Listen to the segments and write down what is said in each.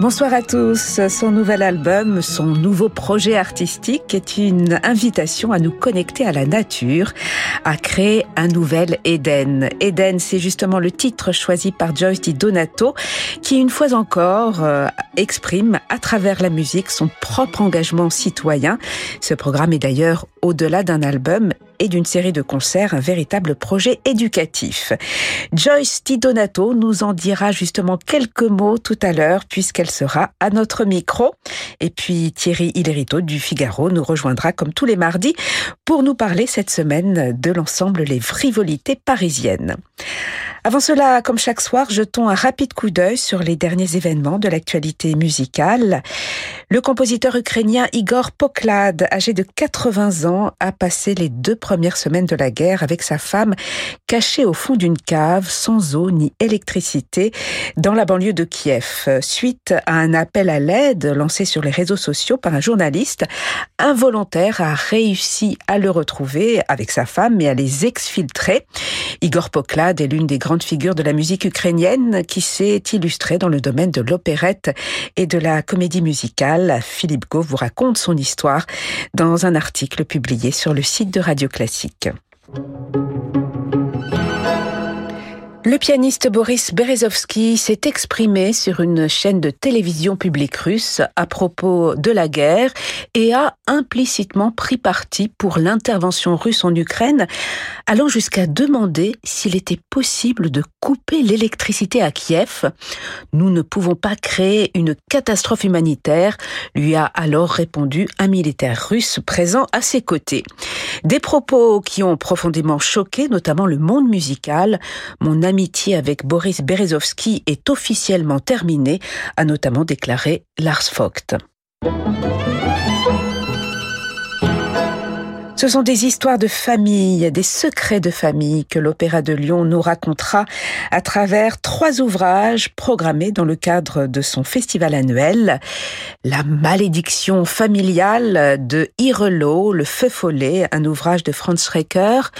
Bonsoir à tous. Son nouvel album, son nouveau projet artistique est une invitation à nous connecter à la nature, à créer un nouvel Éden. Éden, c'est justement le titre choisi par Joyce Di Donato, qui une fois encore euh, exprime à travers la musique son propre engagement citoyen. Ce programme est d'ailleurs au-delà d'un album et d'une série de concerts, un véritable projet éducatif. Joyce Di Donato nous en dira justement quelques mots tout à l'heure puisqu'elle sera à notre micro. Et puis Thierry Hillerito du Figaro nous rejoindra comme tous les mardis pour nous parler cette semaine de l'ensemble Les Frivolités parisiennes. Avant cela, comme chaque soir, jetons un rapide coup d'œil sur les derniers événements de l'actualité musicale. Le compositeur ukrainien Igor Poklad, âgé de 80 ans, a passé les deux premières semaines de la guerre avec sa femme cachée au fond d'une cave sans eau ni électricité dans la banlieue de Kiev. Suite à un appel à l'aide lancé sur les réseaux sociaux par un journaliste, un volontaire a réussi à le retrouver avec sa femme et à les exfiltrer. Igor Poklad est l'une des grandes figure de la musique ukrainienne qui s'est illustrée dans le domaine de l'opérette et de la comédie musicale. Philippe Gau vous raconte son histoire dans un article publié sur le site de Radio Classique. Le pianiste Boris Berezovsky s'est exprimé sur une chaîne de télévision publique russe à propos de la guerre et a implicitement pris parti pour l'intervention russe en Ukraine, allant jusqu'à demander s'il était possible de couper l'électricité à Kiev. Nous ne pouvons pas créer une catastrophe humanitaire, lui a alors répondu un militaire russe présent à ses côtés. Des propos qui ont profondément choqué notamment le monde musical. Amitié avec Boris Berezovsky est officiellement terminée, a notamment déclaré Lars Vogt. Ce sont des histoires de famille, des secrets de famille que l'Opéra de Lyon nous racontera à travers trois ouvrages programmés dans le cadre de son festival annuel. La malédiction familiale de Irelo, Le Feu Follet, un ouvrage de Franz Schrecker.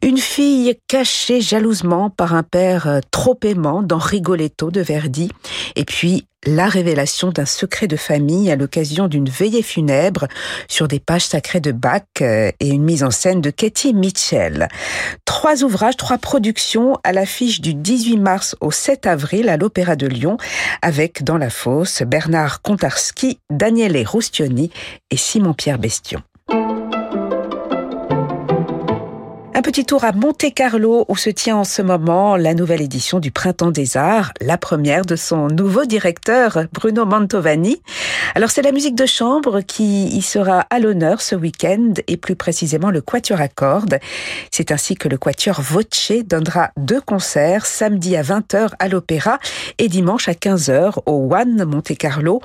Une fille cachée jalousement par un père trop aimant dans Rigoletto de Verdi. Et puis la révélation d'un secret de famille à l'occasion d'une veillée funèbre sur des pages sacrées de Bach euh, et une mise en scène de Katie Mitchell. Trois ouvrages, trois productions à l'affiche du 18 mars au 7 avril à l'Opéra de Lyon avec dans la fosse Bernard Kontarski, Daniele Roustioni et Simon-Pierre Bestion. Un petit tour à Monte Carlo où se tient en ce moment la nouvelle édition du Printemps des Arts, la première de son nouveau directeur Bruno Mantovani. Alors c'est la musique de chambre qui y sera à l'honneur ce week-end et plus précisément le Quatuor à cordes. C'est ainsi que le Quatuor Voce donnera deux concerts samedi à 20h à l'Opéra et dimanche à 15h au One Monte Carlo.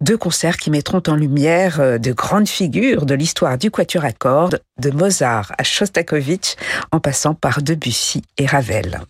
Deux concerts qui mettront en lumière euh, de grandes figures de l'histoire du Quatuor à cordes, de Mozart à Shostakovich en passant par Debussy et Ravel.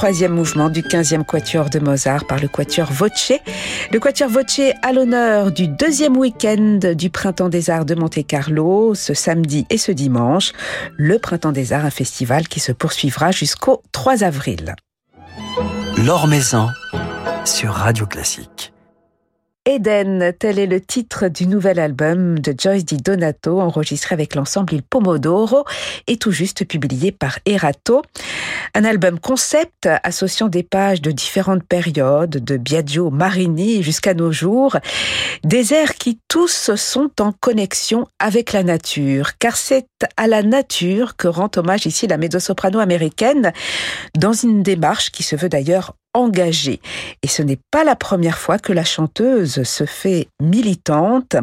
Troisième mouvement du 15e quatuor de Mozart par le quatuor Voce. Le quatuor Voce à l'honneur du deuxième week-end du Printemps des Arts de Monte-Carlo, ce samedi et ce dimanche. Le Printemps des Arts, un festival qui se poursuivra jusqu'au 3 avril. L'Or Maison sur Radio Classique. Eden, tel est le titre du nouvel album de Joyce Di Donato, enregistré avec l'ensemble Il Pomodoro et tout juste publié par Erato. Un album concept associant des pages de différentes périodes, de Biagio Marini jusqu'à nos jours. Des airs qui tous sont en connexion avec la nature, car c'est à la nature que rend hommage ici la mezzo-soprano américaine, dans une démarche qui se veut d'ailleurs engagée. Et ce n'est pas la première fois que la chanteuse se fait militante.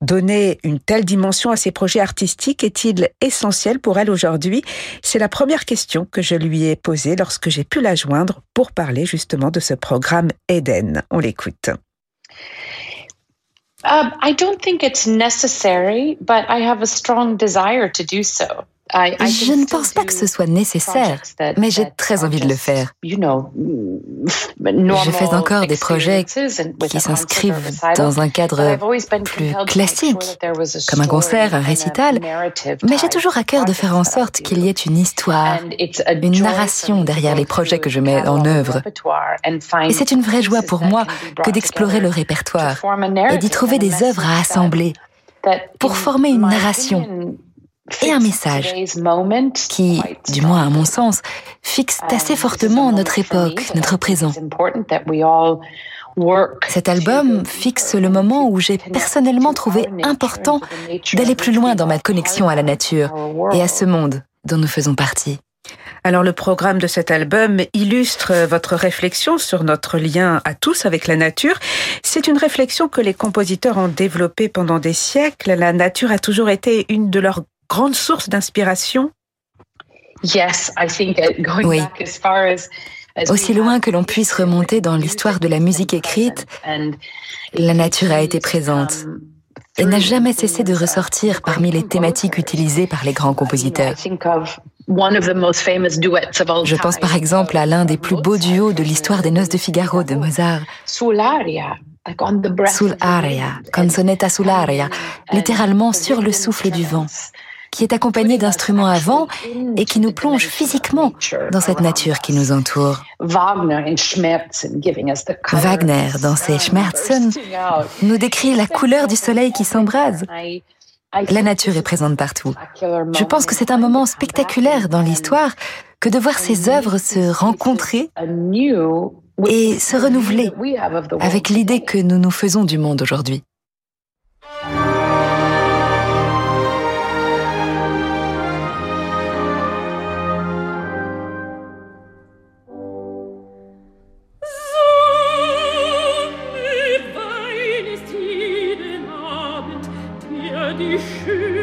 Donner une telle dimension à ses projets artistiques est-il essentiel pour elle aujourd'hui? C'est la première question que je lui ai posée lorsque j'ai pu la joindre pour parler justement de ce programme Eden. On l'écoute. Um, I don't think it's necessary, but I have a strong desire to do so. Je ne pense pas que ce soit nécessaire, mais j'ai très envie de le faire. Je fais encore des projets qui s'inscrivent dans un cadre plus classique, comme un concert, un récital, mais j'ai toujours à cœur de faire en sorte qu'il y ait une histoire, une narration derrière les projets que je mets en œuvre. Et c'est une vraie joie pour moi que d'explorer le répertoire et d'y trouver des œuvres à assembler pour former une narration et un message qui, du moins à mon sens, fixe assez fortement notre époque, notre présent. Cet album fixe le moment où j'ai personnellement trouvé important d'aller plus loin dans ma connexion à la nature et à ce monde dont nous faisons partie. Alors le programme de cet album illustre votre réflexion sur notre lien à tous avec la nature. C'est une réflexion que les compositeurs ont développée pendant des siècles. La nature a toujours été une de leurs grande source d'inspiration? Oui. Aussi loin que l'on puisse remonter dans l'histoire de la musique écrite, la nature a été présente et n'a jamais cessé de ressortir parmi les thématiques utilisées par les grands compositeurs. Je pense par exemple à l'un des plus beaux duos de l'histoire des Noces de Figaro de Mozart. Sul aria, canzonetta sull'aria, littéralement sur le souffle du vent qui est accompagné d'instruments à vent et qui nous plonge physiquement dans cette nature qui nous entoure. Wagner, dans ses Schmerzen, nous décrit la couleur du soleil qui s'embrase. La nature est présente partout. Je pense que c'est un moment spectaculaire dans l'histoire que de voir ces œuvres se rencontrer et se renouveler avec l'idée que nous nous faisons du monde aujourd'hui. 你是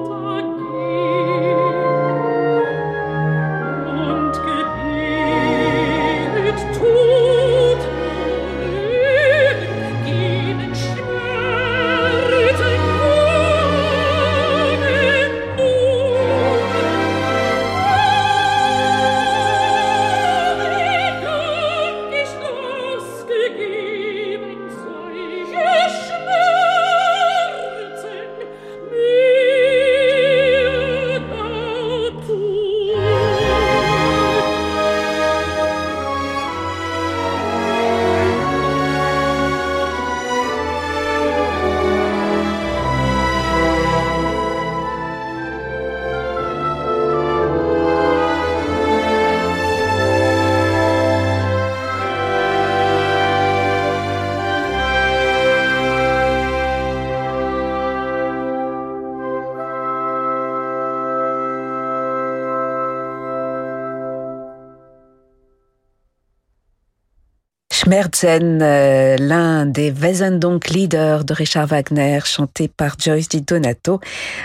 Schmerzen, euh, l'un des Wesendonck-Leaders de Richard Wagner, chanté par Joyce Di Donato,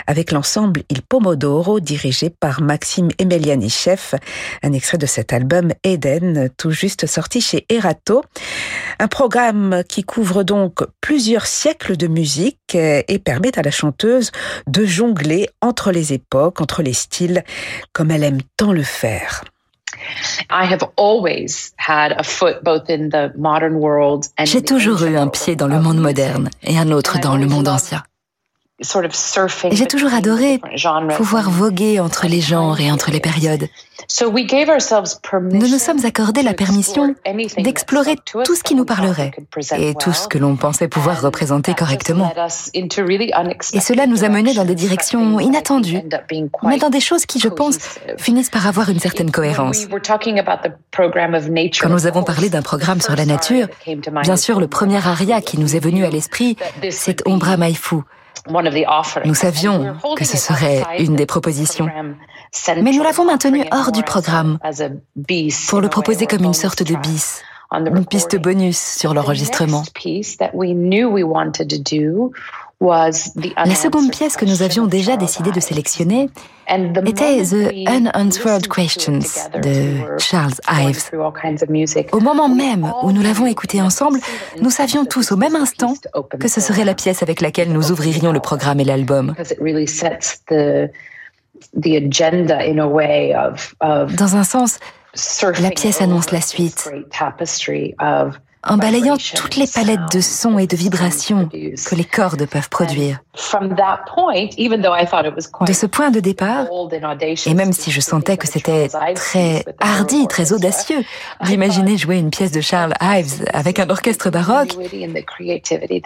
avec l'ensemble Il Pomodoro, dirigé par Maxime Emelianichev, un extrait de cet album Eden, tout juste sorti chez Erato. Un programme qui couvre donc plusieurs siècles de musique et permet à la chanteuse de jongler entre les époques, entre les styles, comme elle aime tant le faire. J'ai toujours eu un pied dans le monde moderne et un autre dans le monde ancien. J'ai toujours adoré pouvoir voguer entre les genres et entre les périodes. Nous nous sommes accordé la permission d'explorer tout ce qui nous parlerait et tout ce que l'on pensait pouvoir représenter correctement. Et cela nous a menés dans des directions inattendues, mais dans des choses qui, je pense, finissent par avoir une certaine cohérence. Quand nous avons parlé d'un programme sur la nature, bien sûr, le premier aria qui nous est venu à l'esprit, c'est Ombra Maifu nous savions que ce serait une des propositions, mais nous l'avons maintenu hors du programme pour le proposer comme une sorte de bis, une piste bonus sur l'enregistrement. La seconde pièce que nous avions déjà décidé de sélectionner était The Unanswered Questions de Charles Ives. Au moment même où nous l'avons écouté ensemble, nous savions tous au même instant que ce serait la pièce avec laquelle nous ouvririons le programme et l'album. Dans un sens, la pièce annonce la suite en balayant toutes les palettes de sons et de vibrations que les cordes peuvent produire. De ce point de départ, et même si je sentais que c'était très hardi, très audacieux d'imaginer jouer une pièce de Charles Ives avec un orchestre baroque,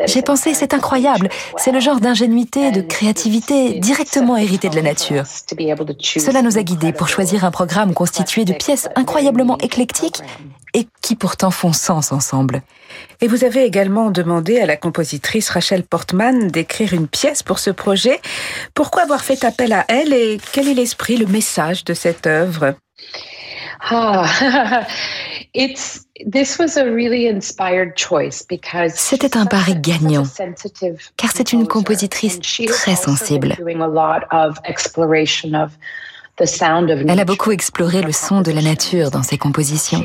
j'ai pensé c'est incroyable, c'est le genre d'ingénuité, de créativité directement hérité de la nature. Cela nous a guidés pour choisir un programme constitué de pièces incroyablement éclectiques et qui pourtant font sens ensemble. Et vous avez également demandé à la compositrice Rachel Portman d'écrire une pièce pour ce projet. Pourquoi avoir fait appel à elle et quel est l'esprit, le message de cette œuvre? C'était un pari gagnant, car c'est une compositrice très sensible. Elle a beaucoup exploré le son de la nature dans ses compositions.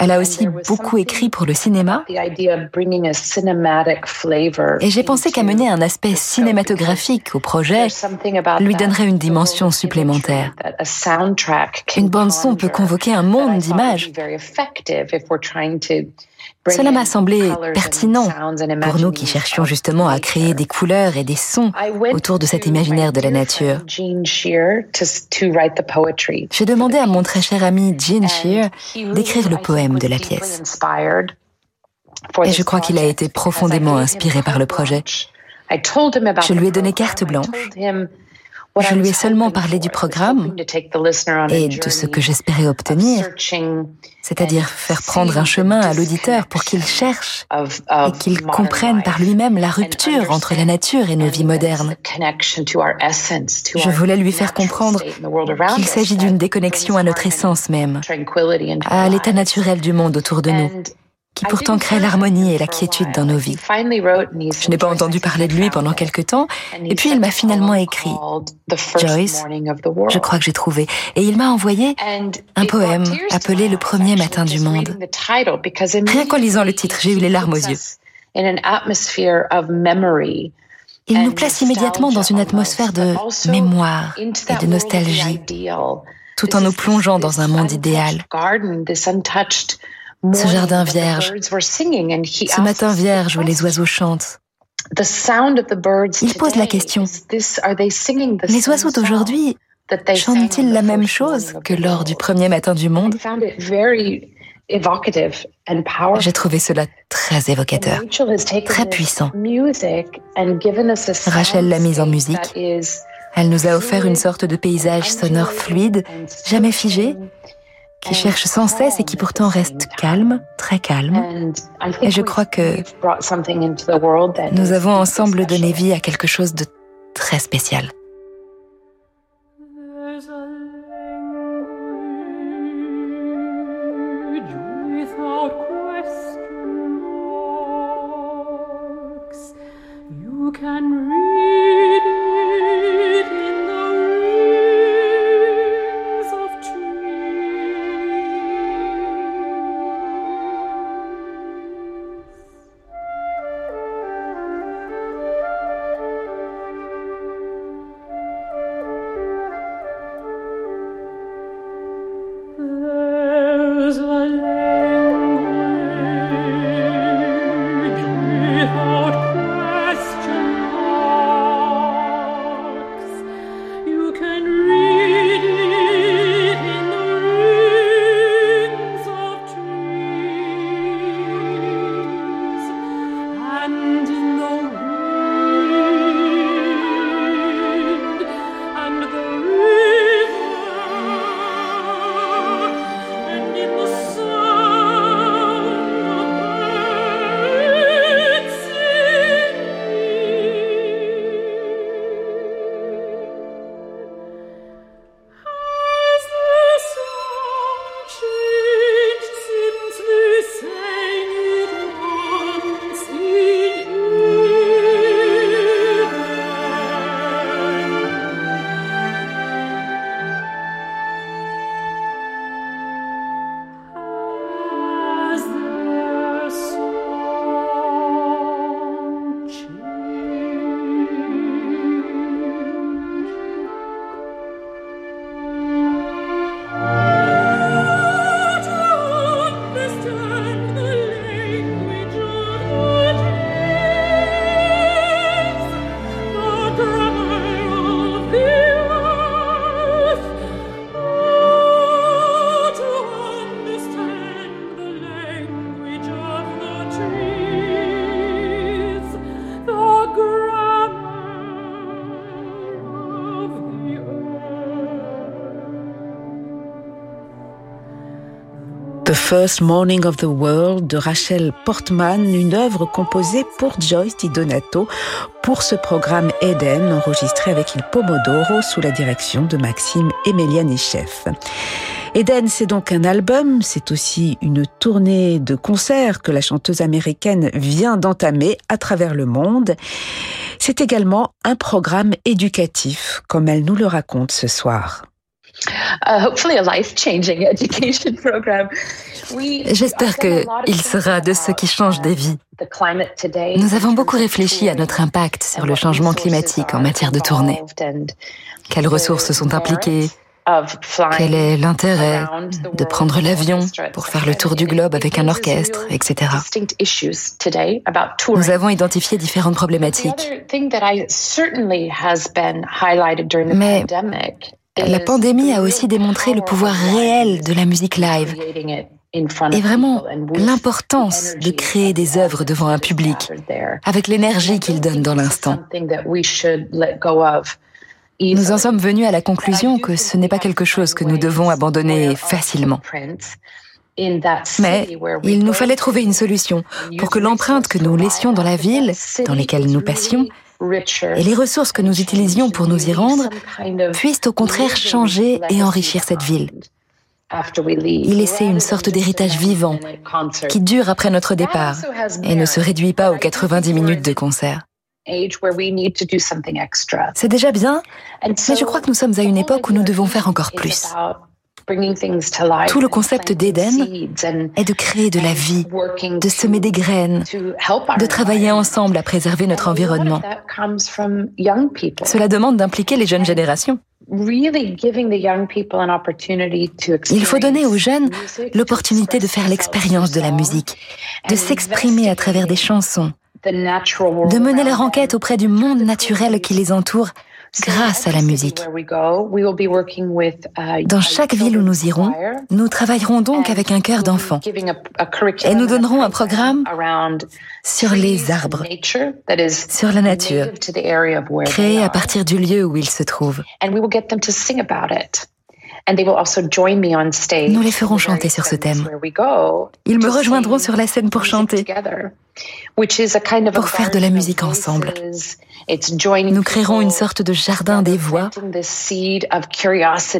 Elle a aussi beaucoup écrit pour le cinéma. Et j'ai pensé qu'amener un aspect cinématographique au projet lui donnerait une dimension supplémentaire. Une bande son peut convoquer un monde d'images. Cela m'a semblé pertinent pour nous qui cherchions justement à créer des couleurs et des sons autour de cet imaginaire de la nature. J'ai demandé à mon très cher ami Gene Shear d'écrire le poème de la pièce. Et je crois qu'il a été profondément inspiré par le projet. Je lui ai donné carte blanche je lui ai seulement parlé du programme et de ce que j'espérais obtenir, c'est-à-dire faire prendre un chemin à l'auditeur pour qu'il cherche et qu'il comprenne par lui-même la rupture entre la nature et nos vies modernes. Je voulais lui faire comprendre qu'il s'agit d'une déconnexion à notre essence même, à l'état naturel du monde autour de nous qui pourtant crée l'harmonie et la quiétude dans nos vies. Je n'ai pas entendu parler de lui pendant quelque temps, et puis il m'a finalement écrit Joyce, je crois que j'ai trouvé, et il m'a envoyé un poème appelé Le premier matin du monde. Rien qu'en lisant le titre, j'ai eu les larmes aux yeux. Il nous place immédiatement dans une atmosphère de mémoire et de nostalgie, tout en nous plongeant dans un monde idéal. Ce jardin vierge, ce matin vierge où les oiseaux chantent. Il pose la question, les oiseaux d'aujourd'hui chantent-ils la même chose que lors du premier matin du monde? J'ai trouvé cela très évocateur, très puissant. Rachel l'a mise en musique. Elle nous a offert une sorte de paysage sonore fluide, jamais figé, qui cherche sans cesse et qui pourtant reste calme, très calme. Et je crois que nous avons ensemble donné vie à quelque chose de très spécial. First Morning of the World de Rachel Portman, une œuvre composée pour Joyce Di Donato pour ce programme Eden enregistré avec Il Pomodoro sous la direction de Maxime Emelianichev. Eden, c'est donc un album, c'est aussi une tournée de concerts que la chanteuse américaine vient d'entamer à travers le monde. C'est également un programme éducatif, comme elle nous le raconte ce soir. J'espère qu'il sera de ceux qui changent des vies. Nous avons beaucoup réfléchi à notre impact sur le changement climatique en matière de tournée. Quelles ressources sont impliquées? quel est l'intérêt de prendre l'avion pour faire le tour du globe avec un orchestre, etc. Nous avons identifié différentes problématiques. Mais la pandémie a aussi démontré le pouvoir réel de la musique live et vraiment l'importance de créer des œuvres devant un public avec l'énergie qu'il donne dans l'instant. Nous en sommes venus à la conclusion que ce n'est pas quelque chose que nous devons abandonner facilement. Mais il nous fallait trouver une solution pour que l'empreinte que nous laissions dans la ville, dans lesquelles nous passions, et les ressources que nous utilisions pour nous y rendre puissent au contraire changer et enrichir cette ville. Y laisser une sorte d'héritage vivant qui dure après notre départ et ne se réduit pas aux 90 minutes de concert. C'est déjà bien, mais je crois que nous sommes à une époque où nous devons faire encore plus. Tout le concept d'Éden est de créer de la vie, de semer des graines, de travailler ensemble à préserver notre environnement. Cela demande d'impliquer les jeunes générations. Il faut donner aux jeunes l'opportunité de faire l'expérience de la musique, de s'exprimer à travers des chansons, de mener leur enquête auprès du monde naturel qui les entoure grâce à la musique. Dans chaque ville où nous irons, nous travaillerons donc avec un cœur d'enfant et nous donnerons un programme sur les arbres, sur la nature, créé à partir du lieu où ils se trouvent. Nous les ferons chanter sur ce thème. Ils me rejoindront sur la scène pour chanter, pour faire de la musique ensemble. Nous créerons une sorte de jardin des voix.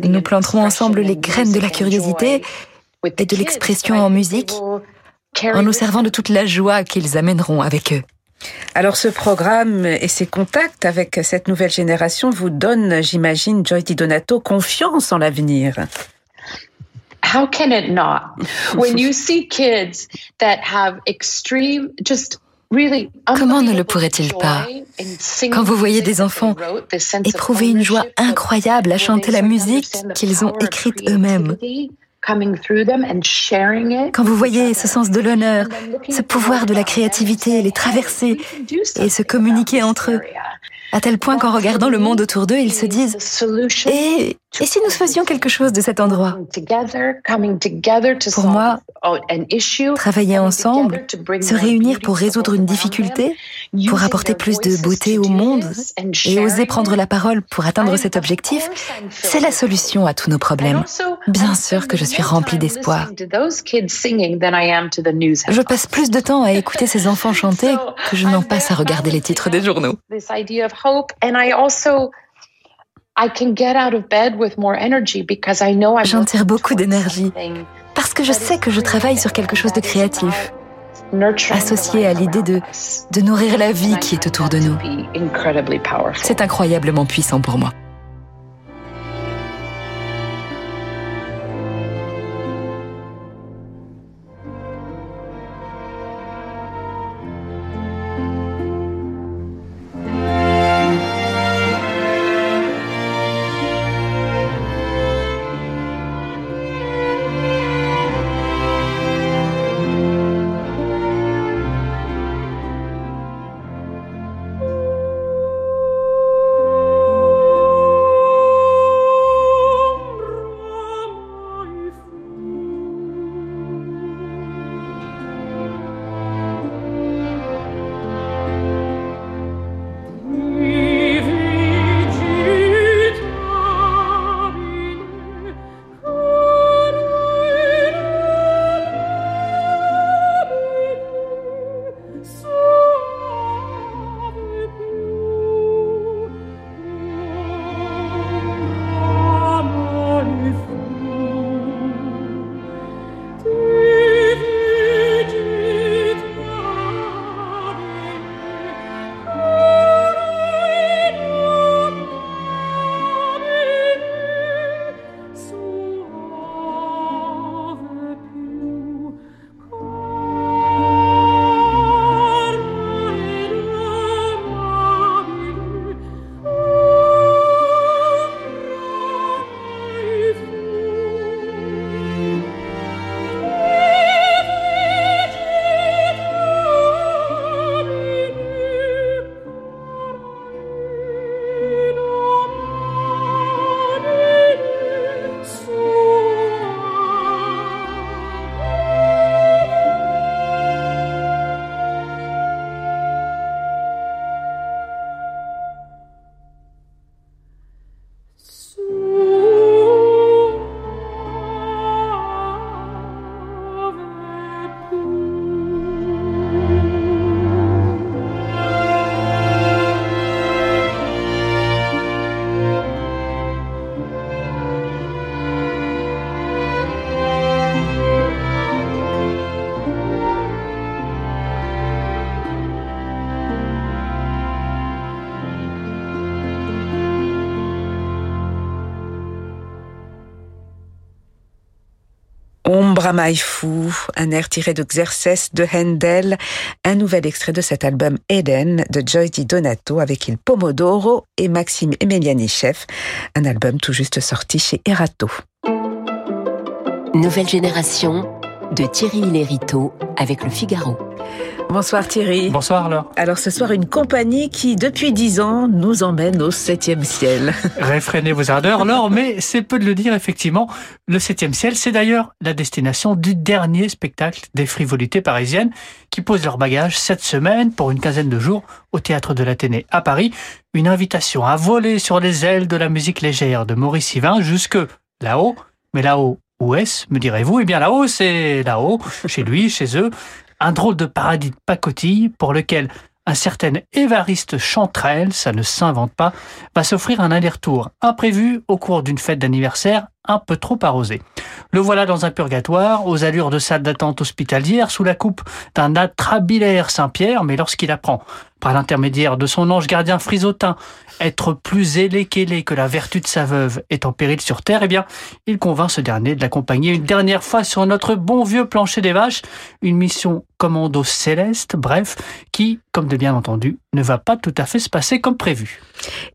Nous planterons ensemble les graines de la curiosité et de l'expression en musique en nous servant de toute la joie qu'ils amèneront avec eux. Alors ce programme et ses contacts avec cette nouvelle génération vous donnent, j'imagine, Joy Di Donato, confiance en l'avenir. How can it not? When you see kids that have extreme, just Comment ne le pourrait-il pas? Quand vous voyez des enfants éprouver une joie incroyable à chanter la musique qu'ils ont écrite eux-mêmes, quand vous voyez ce sens de l'honneur, ce pouvoir de la créativité, les traverser et se communiquer entre eux, à tel point qu'en regardant le monde autour d'eux, ils se disent Et, et si nous faisions quelque chose de cet endroit? Pour moi, travailler ensemble, se réunir pour résoudre une difficulté, pour apporter plus de beauté au monde et oser prendre la parole pour atteindre cet objectif, c'est la solution à tous nos problèmes. Bien sûr que je suis remplie d'espoir. Je passe plus de temps à écouter ces enfants chanter que je n'en passe à regarder les titres des journaux. J'en tire beaucoup d'énergie. parce que je sais que je travaille sur quelque chose de créatif, associé à l'idée de, de nourrir la vie qui est autour de nous. C'est incroyablement puissant pour moi. Mai fou, un air tiré de Xerces de Handel, un nouvel extrait de cet album Eden de Joyce Di Donato avec Il Pomodoro et Maxime Emeliani-Chef, un album tout juste sorti chez Erato. Nouvelle génération de Thierry Lériteau avec le Figaro. Bonsoir Thierry. Bonsoir alors. Alors ce soir, une compagnie qui, depuis dix ans, nous emmène au septième ciel. Réfrénez vos ardeurs, Laure, mais c'est peu de le dire, effectivement. Le septième ciel, c'est d'ailleurs la destination du dernier spectacle des frivolités parisiennes qui posent leur bagage cette semaine pour une quinzaine de jours au Théâtre de l'Athénée à Paris. Une invitation à voler sur les ailes de la musique légère de Maurice Yvain jusque là-haut. Mais là-haut, où est-ce, me direz-vous? Eh bien là-haut, c'est là-haut, chez lui, chez eux, un drôle de paradis de pacotille pour lequel un certain Évariste Chantrel, ça ne s'invente pas, va s'offrir un aller-retour imprévu au cours d'une fête d'anniversaire un peu trop arrosée. Le voilà dans un purgatoire, aux allures de salle d'attente hospitalière, sous la coupe d'un atrabilaire Saint-Pierre, mais lorsqu'il apprend, par l'intermédiaire de son ange gardien frisotin, être plus ailé qu'ailé que la vertu de sa veuve est en péril sur terre, eh bien, il convainc ce dernier de l'accompagner une dernière fois sur notre bon vieux plancher des vaches, une mission commando céleste, bref, qui, comme de bien entendu, ne va pas tout à fait se passer comme prévu.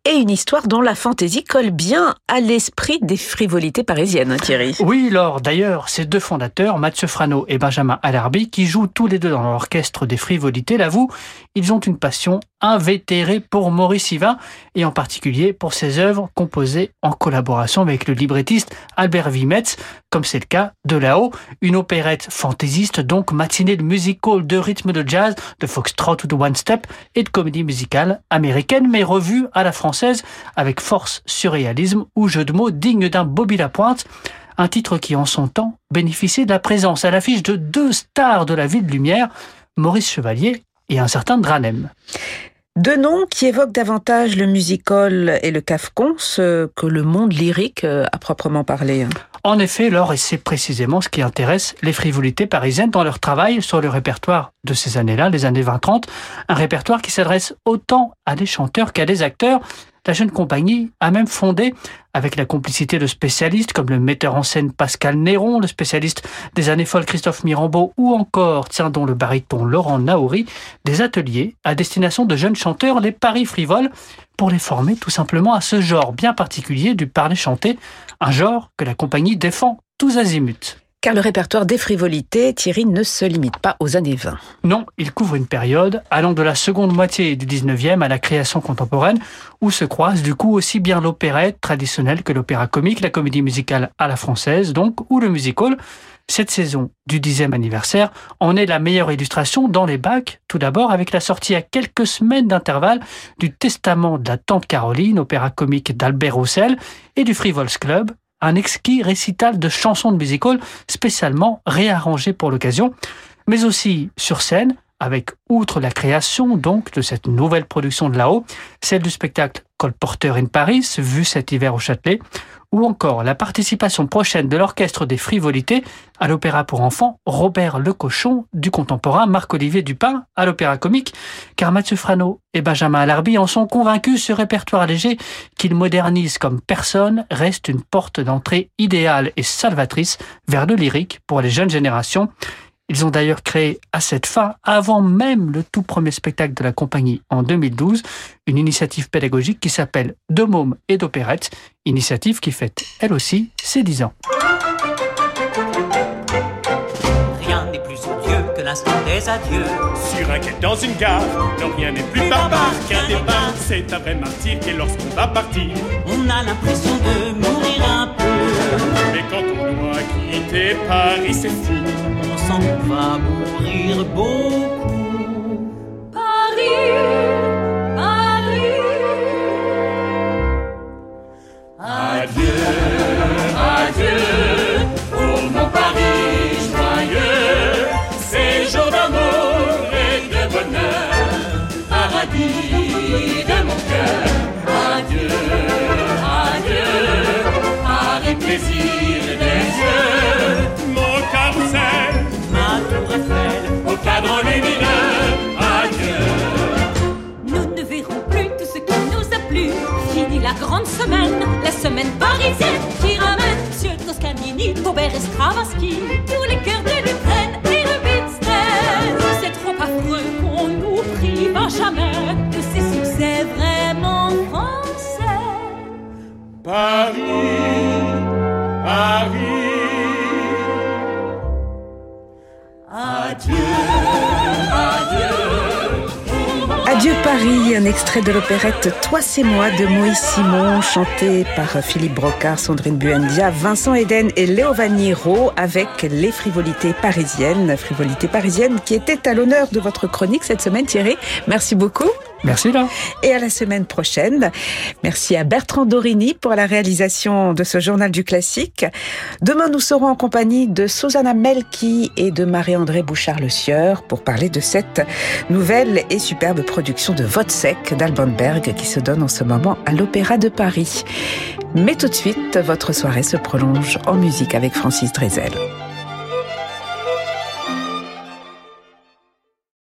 Et une histoire dont la fantaisie colle bien à l'esprit des frivolités parisiennes, hein, Thierry. Oui, Laure. D'ailleurs, ces deux fondateurs, Mathieu Frano et Benjamin Alarbi, qui jouent tous les deux dans l'orchestre des frivolités, l'avouent, ils ont une passion invétérée pour Maurice Yvain, et en particulier pour ses œuvres composées en collaboration avec le librettiste Albert Vimetz, comme c'est le cas de là-haut, une opérette fantaisiste, donc matinée de musical, de rythme de jazz, de foxtrot ou de one-step, et de comédie musicale américaine, mais revue à la française avec force, surréalisme ou jeu de mots digne d'un Bobby Lapointe. Un titre qui, en son temps, bénéficiait de la présence à l'affiche de deux stars de la ville de lumière, Maurice Chevalier et un certain Dranem. Deux noms qui évoquent davantage le musical et le cafcon, ce que le monde lyrique euh, a proprement parlé. Hein. En effet, Laure, et c'est précisément ce qui intéresse les frivolités parisiennes dans leur travail sur le répertoire de ces années-là, les années 20-30, un répertoire qui s'adresse autant à des chanteurs qu'à des acteurs, la jeune compagnie a même fondé, avec la complicité de spécialistes comme le metteur en scène Pascal Néron, le spécialiste des années folles Christophe Mirambeau ou encore, tiens dont le baryton Laurent Naouri, des ateliers à destination de jeunes chanteurs, les paris frivoles, pour les former tout simplement à ce genre bien particulier du parler chanté, un genre que la compagnie défend tous azimuts. Car le répertoire des frivolités, Thierry, ne se limite pas aux années 20. Non, il couvre une période allant de la seconde moitié du 19e à la création contemporaine, où se croisent du coup aussi bien l'opérette traditionnelle que l'opéra comique, la comédie musicale à la française donc, ou le musical. Cette saison du 10e anniversaire en est la meilleure illustration dans les bacs, tout d'abord avec la sortie à quelques semaines d'intervalle du Testament de la Tante Caroline, opéra comique d'Albert Roussel, et du Frivols Club, un exquis récital de chansons de musical spécialement réarrangées pour l'occasion, mais aussi sur scène, avec, outre la création donc de cette nouvelle production de là-haut, celle du spectacle Colporteur in Paris, vu cet hiver au Châtelet, ou encore la participation prochaine de l'Orchestre des Frivolités à l'opéra pour enfants Robert Le Cochon du contemporain Marc-Olivier Dupin à l'opéra comique, car Mathieu Frano et Benjamin Alarbi en sont convaincus, ce répertoire léger qu'il modernise comme personne reste une porte d'entrée idéale et salvatrice vers le lyrique pour les jeunes générations. Ils ont d'ailleurs créé à cette fin, avant même le tout premier spectacle de la compagnie en 2012, une initiative pédagogique qui s'appelle De mômes et d'opérette, initiative qui fête elle aussi ses 10 ans. Rien n'est plus odieux que l'instant des adieux. Sur un quai dans une gare, non rien n'est plus barbare qu'un départ. C'est un vrai martyr qui lorsqu'on va partir, on a l'impression de mourir un peu. Mais quand on doit quitter Paris, c'est fou on va mourir beaucoup. Paris, Paris. Adieu, adieu, Nous ne verrons plus tout ce qui nous a plu. Fini la grande semaine, la semaine parisienne qui ramène Monsieur Toscanini, Robert et Stravinsky, tous les cœurs de l'Ukraine et le Wittgenstein. C'est trop affreux qu'on nous prive jamais de ces succès vraiment français. Paris, Paris. Adieu, Paris, un extrait de l'opérette Toi c'est moi de Moïse Simon, chanté par Philippe Brocard, Sandrine Buendia, Vincent Eden et Léo Vaniro avec les frivolités parisiennes. Frivolités parisiennes qui étaient à l'honneur de votre chronique cette semaine Thierry. Merci beaucoup. Merci là. Et à la semaine prochaine. Merci à Bertrand Dorini pour la réalisation de ce journal du classique. Demain, nous serons en compagnie de Susanna Melki et de Marie-André Bouchard-Le Sieur pour parler de cette nouvelle et superbe production de Vodsec d'Alban Berg qui se donne en ce moment à l'Opéra de Paris. Mais tout de suite, votre soirée se prolonge en musique avec Francis Drezel.